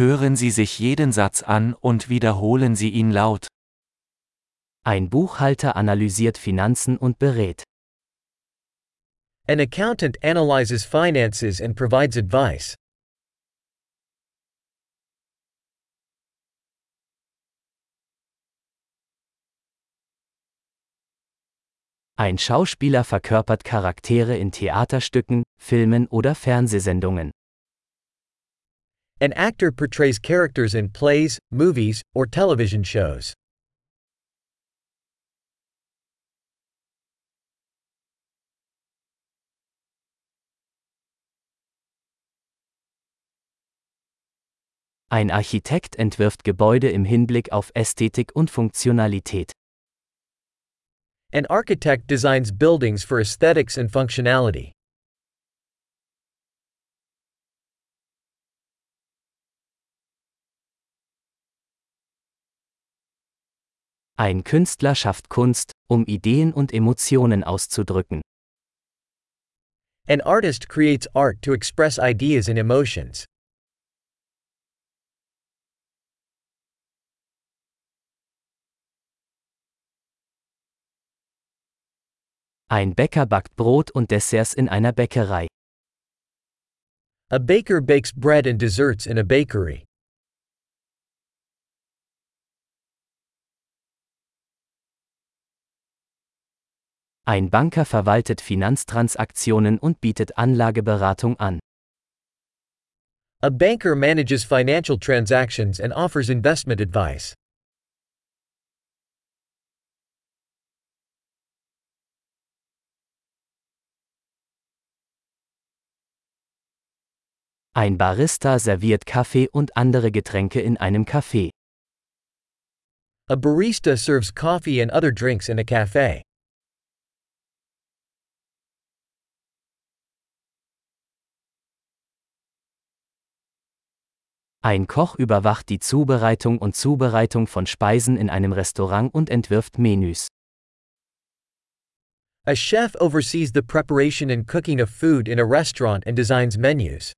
Hören Sie sich jeden Satz an und wiederholen Sie ihn laut. Ein Buchhalter analysiert Finanzen und berät. An accountant analyzes finances and provides advice. Ein Schauspieler verkörpert Charaktere in Theaterstücken, Filmen oder Fernsehsendungen. An actor portrays characters in plays, movies, or television shows. Ein Architekt entwirft Gebäude im Hinblick auf Ästhetik und Funktionalität. An architect designs buildings for aesthetics and functionality. Ein Künstler schafft Kunst, um Ideen und Emotionen auszudrücken. An artist creates art to express ideas and emotions. Ein Bäcker backt Brot und Desserts in einer Bäckerei. A baker bakes bread and desserts in a bakery. Ein Banker verwaltet Finanztransaktionen und bietet Anlageberatung an. A banker manages financial transactions and offers investment advice. Ein Barista serviert Kaffee und andere Getränke in einem Café. A barista serves coffee and other drinks in a cafe. Ein Koch überwacht die Zubereitung und Zubereitung von Speisen in einem Restaurant und entwirft Menüs. A chef oversees the preparation and cooking of food in a restaurant and designs menus.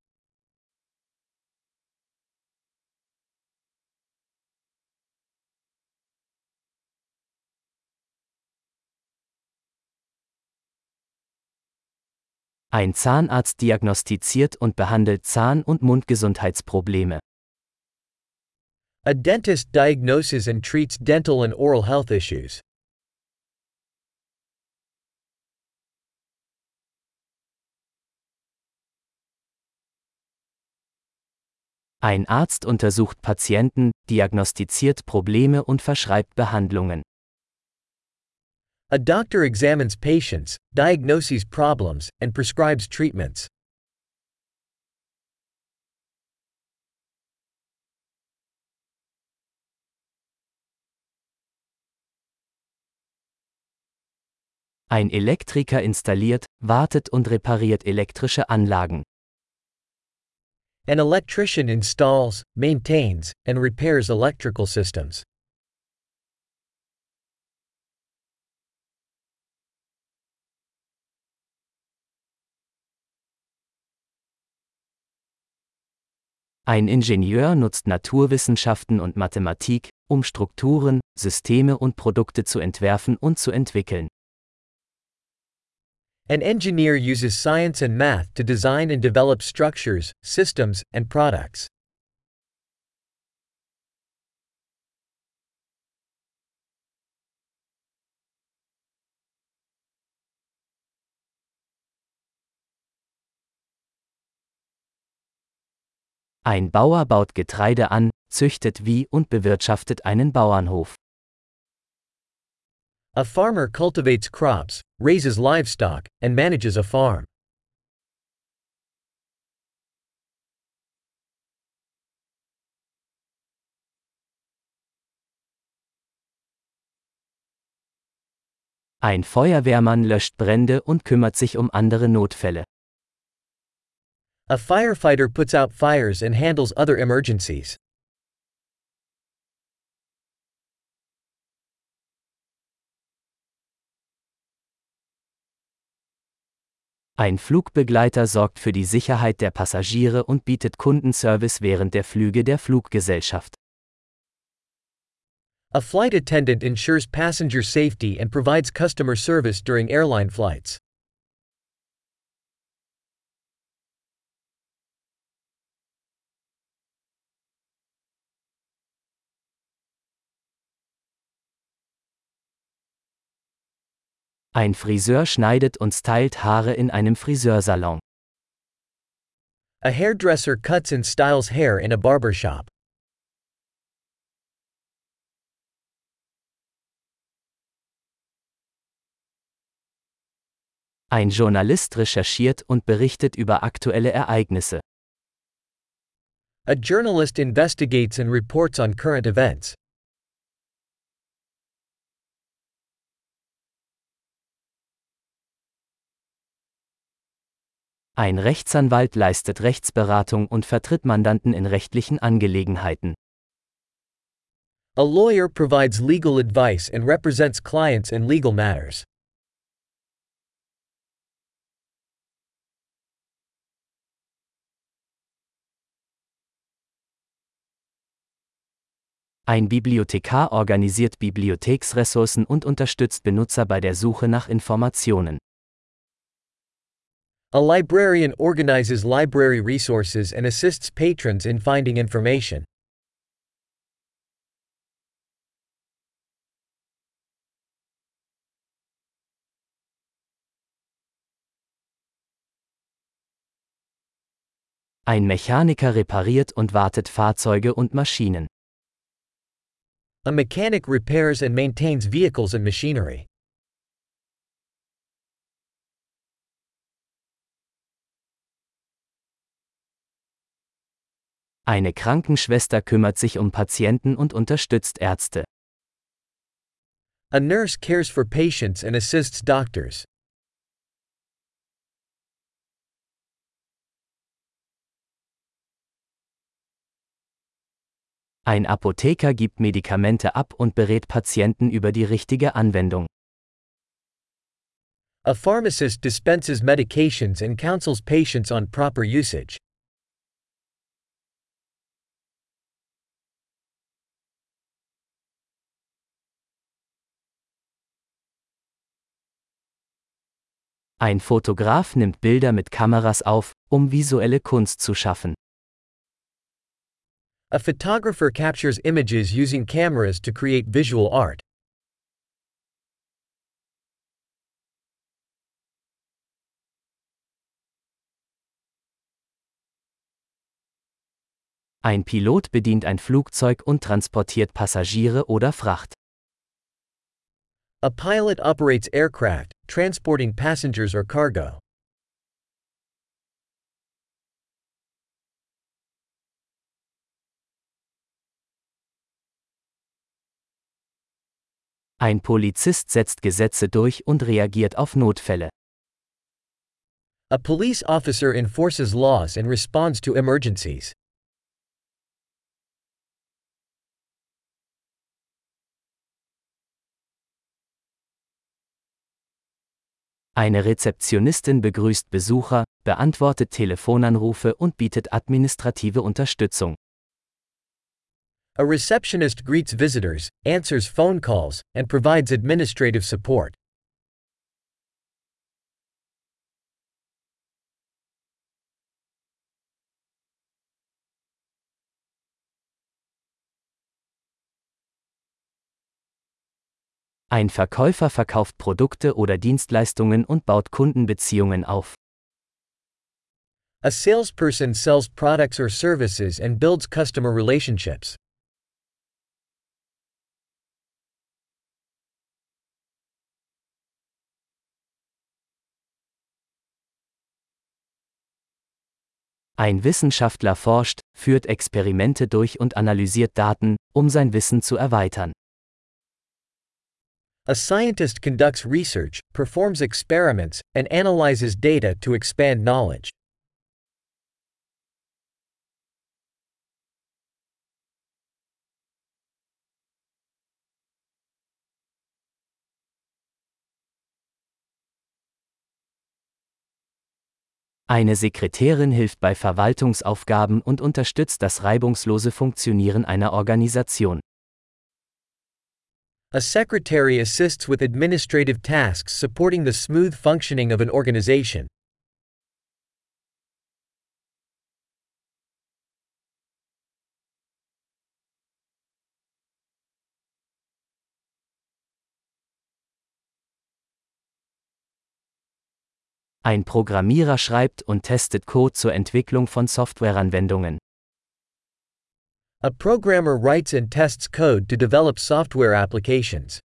Ein Zahnarzt diagnostiziert und behandelt Zahn- und Mundgesundheitsprobleme. A dentist diagnoses and treats dental and oral health issues. Ein Arzt untersucht Patienten, diagnostiziert Probleme und verschreibt Behandlungen. A doctor examines patients, diagnoses problems, and prescribes treatments. Ein Elektriker installiert, wartet und repariert elektrische Anlagen. An electrician installs, maintains, and repairs electrical systems. Ein Ingenieur nutzt Naturwissenschaften und Mathematik, um Strukturen, Systeme und Produkte zu entwerfen und zu entwickeln. An engineer uses science and math to design and develop structures, systems, and products. Ein Bauer baut Getreide an, züchtet wie und bewirtschaftet einen Bauernhof. A farmer cultivates crops, raises livestock, and manages a farm. Ein Feuerwehrmann löscht Brände und kümmert sich um andere Notfälle. A firefighter puts out fires and handles other emergencies. Ein Flugbegleiter sorgt für die Sicherheit der Passagiere und bietet Kundenservice während der Flüge der Fluggesellschaft. A flight attendant ensures passenger safety and provides customer service during airline flights. Ein Friseur schneidet und stylt Haare in einem Friseursalon. A hairdresser cuts and styles hair in a barber shop. Ein Journalist recherchiert und berichtet über aktuelle Ereignisse. A journalist investigates and reports on current events. Ein Rechtsanwalt leistet Rechtsberatung und vertritt Mandanten in rechtlichen Angelegenheiten. A lawyer provides legal advice and represents clients in legal matters. Ein Bibliothekar organisiert Bibliotheksressourcen und unterstützt Benutzer bei der Suche nach Informationen. A librarian organizes library resources and assists patrons in finding information. Ein Mechaniker repariert und wartet Fahrzeuge und Maschinen. A mechanic repairs and maintains vehicles and machinery. Eine Krankenschwester kümmert sich um Patienten und unterstützt Ärzte. A nurse cares for patients and assists doctors. Ein Apotheker gibt Medikamente ab und berät Patienten über die richtige Anwendung. A pharmacist dispenses medications and counsels patients on proper usage. Ein Fotograf nimmt Bilder mit Kameras auf, um visuelle Kunst zu schaffen. A photographer captures images using cameras to create visual art. Ein Pilot bedient ein Flugzeug und transportiert Passagiere oder Fracht. A pilot operates aircraft, transporting passengers or cargo. Ein Polizist setzt Gesetze durch und reagiert auf Notfälle. A police officer enforces laws and responds to emergencies. Eine Rezeptionistin begrüßt Besucher, beantwortet Telefonanrufe und bietet administrative Unterstützung. A receptionist greets visitors, answers phone calls, and provides administrative support. Ein Verkäufer verkauft Produkte oder Dienstleistungen und baut Kundenbeziehungen auf. A salesperson sells products or services and builds customer relationships. Ein Wissenschaftler forscht, führt Experimente durch und analysiert Daten, um sein Wissen zu erweitern. A scientist conducts research, performs experiments, and analyzes data to expand knowledge. Eine Sekretärin hilft bei Verwaltungsaufgaben und unterstützt das reibungslose Funktionieren einer Organisation. A secretary assists with administrative tasks supporting the smooth functioning of an organization. Ein Programmierer schreibt und testet Code zur Entwicklung von Softwareanwendungen. A programmer writes and tests code to develop software applications.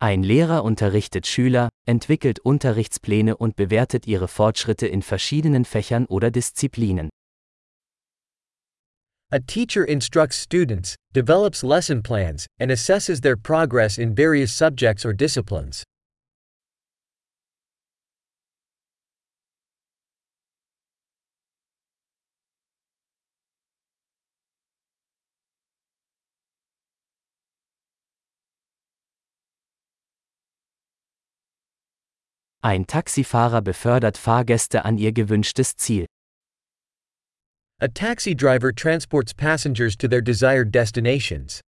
Ein Lehrer unterrichtet Schüler, entwickelt Unterrichtspläne und bewertet ihre Fortschritte in verschiedenen Fächern oder Disziplinen. A teacher instructs students, develops lesson plans, and assesses their progress in various subjects or disciplines. Ein Taxifahrer befördert Fahrgäste an ihr gewünschtes Ziel. A taxi driver transports passengers to their desired destinations.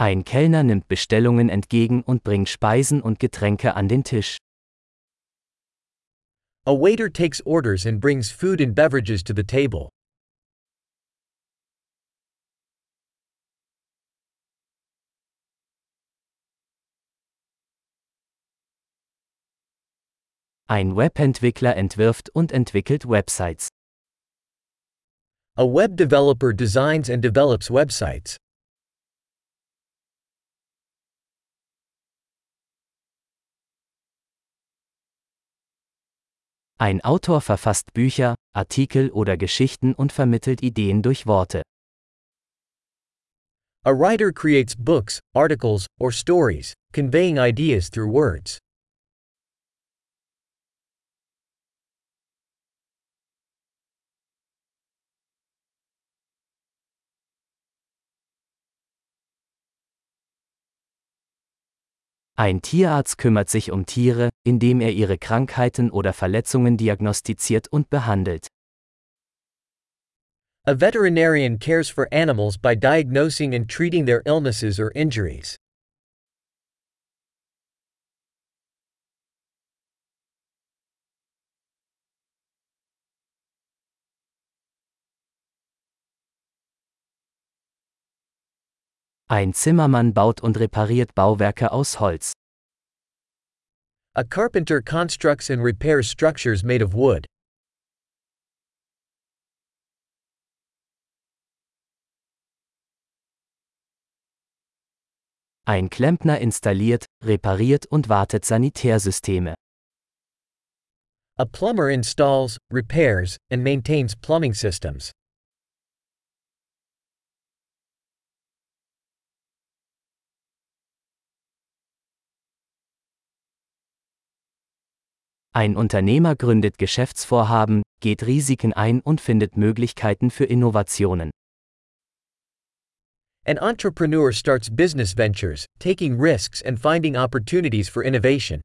Ein Kellner nimmt Bestellungen entgegen und bringt Speisen und Getränke an den Tisch. A waiter takes orders and brings food and beverages to the table. Ein Webentwickler entwirft und entwickelt Websites. A web developer designs and develops websites. Ein Autor verfasst Bücher, Artikel oder Geschichten und vermittelt Ideen durch Worte. A writer creates books, articles, or stories, conveying ideas through words. Ein Tierarzt kümmert sich um Tiere, indem er ihre Krankheiten oder Verletzungen diagnostiziert und behandelt. A veterinarian cares for animals by diagnosing and treating their illnesses or injuries. Ein Zimmermann baut und repariert Bauwerke aus Holz. A carpenter constructs and repairs structures made of wood. Ein Klempner installiert, repariert und wartet Sanitärsysteme. A plumber installs, repairs, and maintains plumbing systems. Ein Unternehmer gründet Geschäftsvorhaben, geht Risiken ein und findet Möglichkeiten für Innovationen. An entrepreneur starts business ventures, taking risks and finding opportunities for innovation.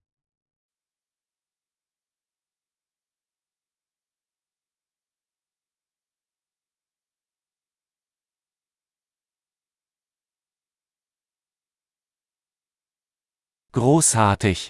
Großartig!